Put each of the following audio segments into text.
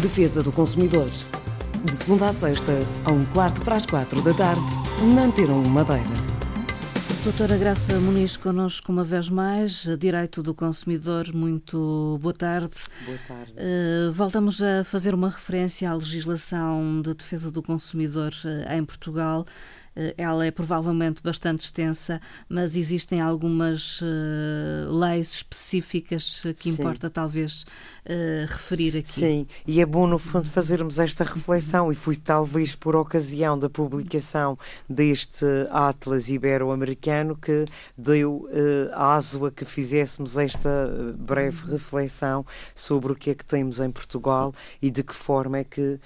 Defesa do Consumidor. De segunda a sexta, a um quarto para as quatro da tarde, na Antena 1 Madeira. Doutora Graça Muniz, connosco uma vez mais, Direito do Consumidor, muito boa tarde. Boa tarde. Uh, voltamos a fazer uma referência à legislação de defesa do consumidor uh, em Portugal. Eh, ela é provavelmente bastante extensa, mas existem algumas uh, leis específicas que Sim. importa talvez uh, referir aqui. Sim, e é bom no fundo fazermos esta reflexão e foi talvez por ocasião da publicação deste Atlas Ibero-Americano que deu uh, aso a que fizéssemos esta breve reflexão sobre o que é que temos em Portugal e de que forma é que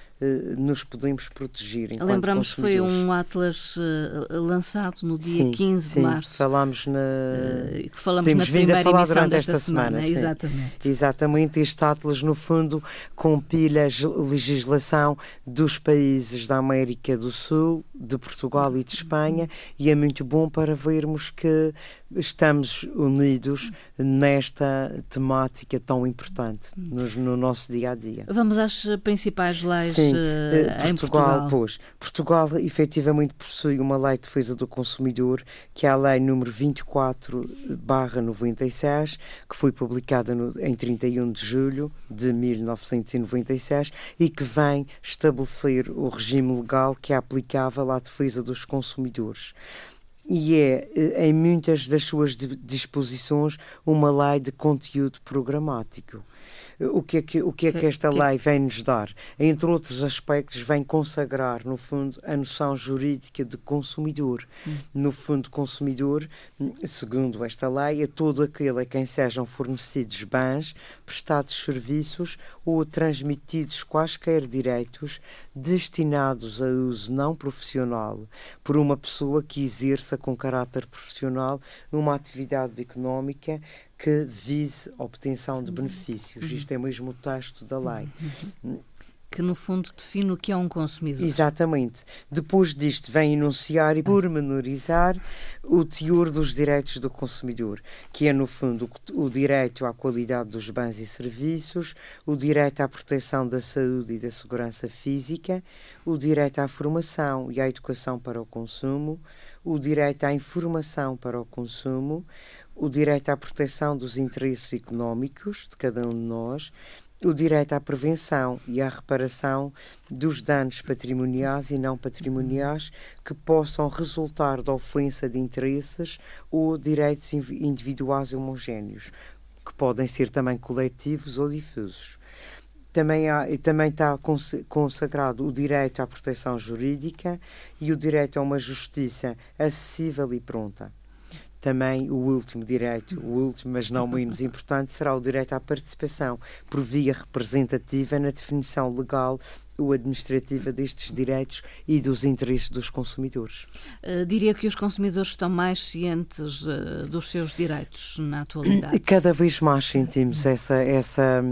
nos podemos proteger. Lembramos que foi um Atlas uh, lançado no dia sim, 15 de sim, março. Falámos na. Uh, que falamos Temos na primeira emissão desta semana. semana exatamente. Exatamente. Este Atlas, no fundo, compila a legislação dos países da América do Sul, de Portugal e de Espanha, e é muito bom para vermos que estamos unidos nesta temática tão importante no, no, nosso dia a dia. Vamos às principais leis Sim, uh, em Portugal. Pois, Portugal efetivamente possui uma lei de defesa do consumidor, que é a lei número 24/96, que foi publicada no, em 31 de julho de 1996 e que vem estabelecer o regime legal que é aplicável à defesa dos consumidores e é, eh, em muitas das suas disposições, uma lei de conteúdo programático. O que é que, o que, é que esta lei vem nos dar? Entre outros aspectos, vem consagrar, no fundo, a noção jurídica de consumidor. Hum. No fundo, consumidor, segundo esta lei, é todo aquele a quem sejam fornecidos bens, prestados serviços ou transmitidos quaisquer direitos destinados a uso não profissional por uma pessoa que exerça com caráter profissional uma atividade económica que vise a obtenção de benefícios. Isto é mesmo o texto da lei. Que no fundo define o que é um consumidor. Exatamente. Depois disto vem enunciar e pormenorizar o teor dos direitos do consumidor, que é no fundo o direito à qualidade dos bens e serviços, o direito à proteção da saúde e da segurança física, o direito à formação e à educação para o consumo, o direito à informação para o consumo, o direito à proteção dos interesses económicos de cada um de nós, o direito à prevenção e à reparação dos danos patrimoniais e não patrimoniais que possam resultar da ofensa de interesses ou direitos individuais homogéneos, que podem ser também coletivos ou difusos. Também, há, também está consagrado o direito à proteção jurídica e o direito a uma justiça acessível e pronta. Também o último direito, o último, mas não menos importante, será o direito à participação por via representativa na definição legal ou administrativa destes direitos e dos interesses dos consumidores. Uh, diria que os consumidores estão mais cientes uh, dos seus direitos na atualidade. Cada vez mais sentimos essa essa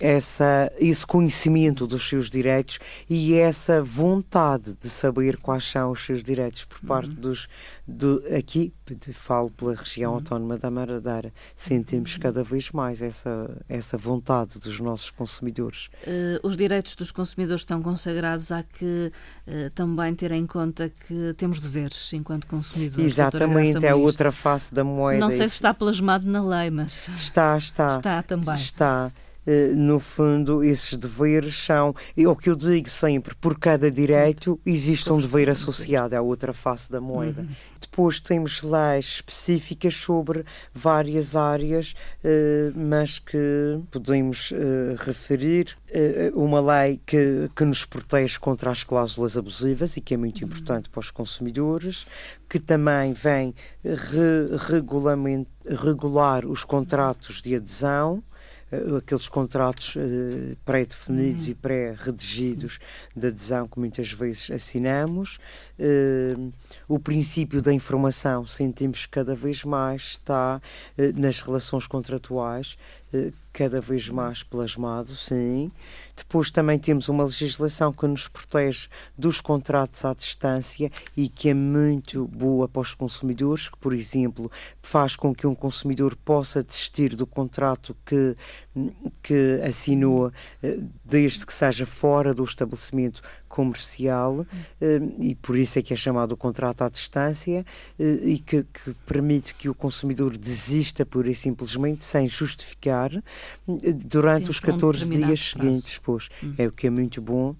essa, esse conhecimento dos seus direitos e essa vontade de saber quais são os seus direitos por uhum. parte dos. Do, aqui, falo pela região uhum. autónoma da Madeira, sentimos uhum. cada vez mais essa, essa vontade dos nossos consumidores. Uh, os direitos dos consumidores estão consagrados, há que uh, também ter em conta que temos deveres enquanto consumidores. Exatamente, é a outra face da moeda. Não sei se está plasmado na lei, mas. Está, está. Está também. Está. Eh, no fundo, esses deveres são, é o que eu digo sempre, por cada direito existe um dever associado à outra face da moeda. Uhum. Depois temos leis específicas sobre várias áreas, eh, mas que podemos eh, referir. Uma lei que, que nos protege contra as cláusulas abusivas e que é muito uhum. importante para os consumidores, que também vem re regular os contratos de adesão aqueles contratos uh, pré-definidos uhum. e pré-redigidos de adesão que muitas vezes assinamos. Uh, o princípio da informação sentimos que cada vez mais está nas relações contratuais cada vez mais plasmado, sim. Depois também temos uma legislação que nos protege dos contratos à distância e que é muito boa para os consumidores, que, por exemplo, faz com que um consumidor possa desistir do contrato que que assinou eh, desde que seja fora do estabelecimento comercial eh, e por isso é que é chamado o contrato à distância eh, e que, que permite que o consumidor desista pura e simplesmente sem justificar durante Tem os 14 dias seguintes. Pois, hum. É o que é muito bom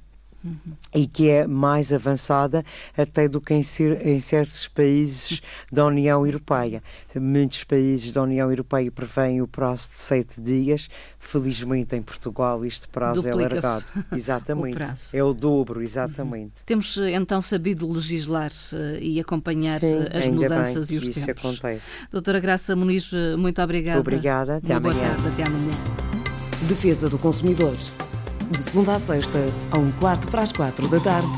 Uhum. e que é mais avançada até do que em, em, certos países da União Europeia. Muitos países da União Europeia prevêem o prazo de sete dias. Felizmente em Portugal este prazo é alargado. Exatamente. O é o dobro, exatamente. Uhum. Temos então sabido legislar uh, e acompanhar Sim, eh, as mudanças e os isso tempos. Acontece. Doutora Graça Muniz, eh, muito obrigada. Obrigada, até Uma amanhã. Boa tarde, até amanhã. Defesa do consumidor de segunda a sexta, a um quarto para as quatro da tarde,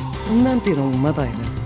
na Antena Madeira.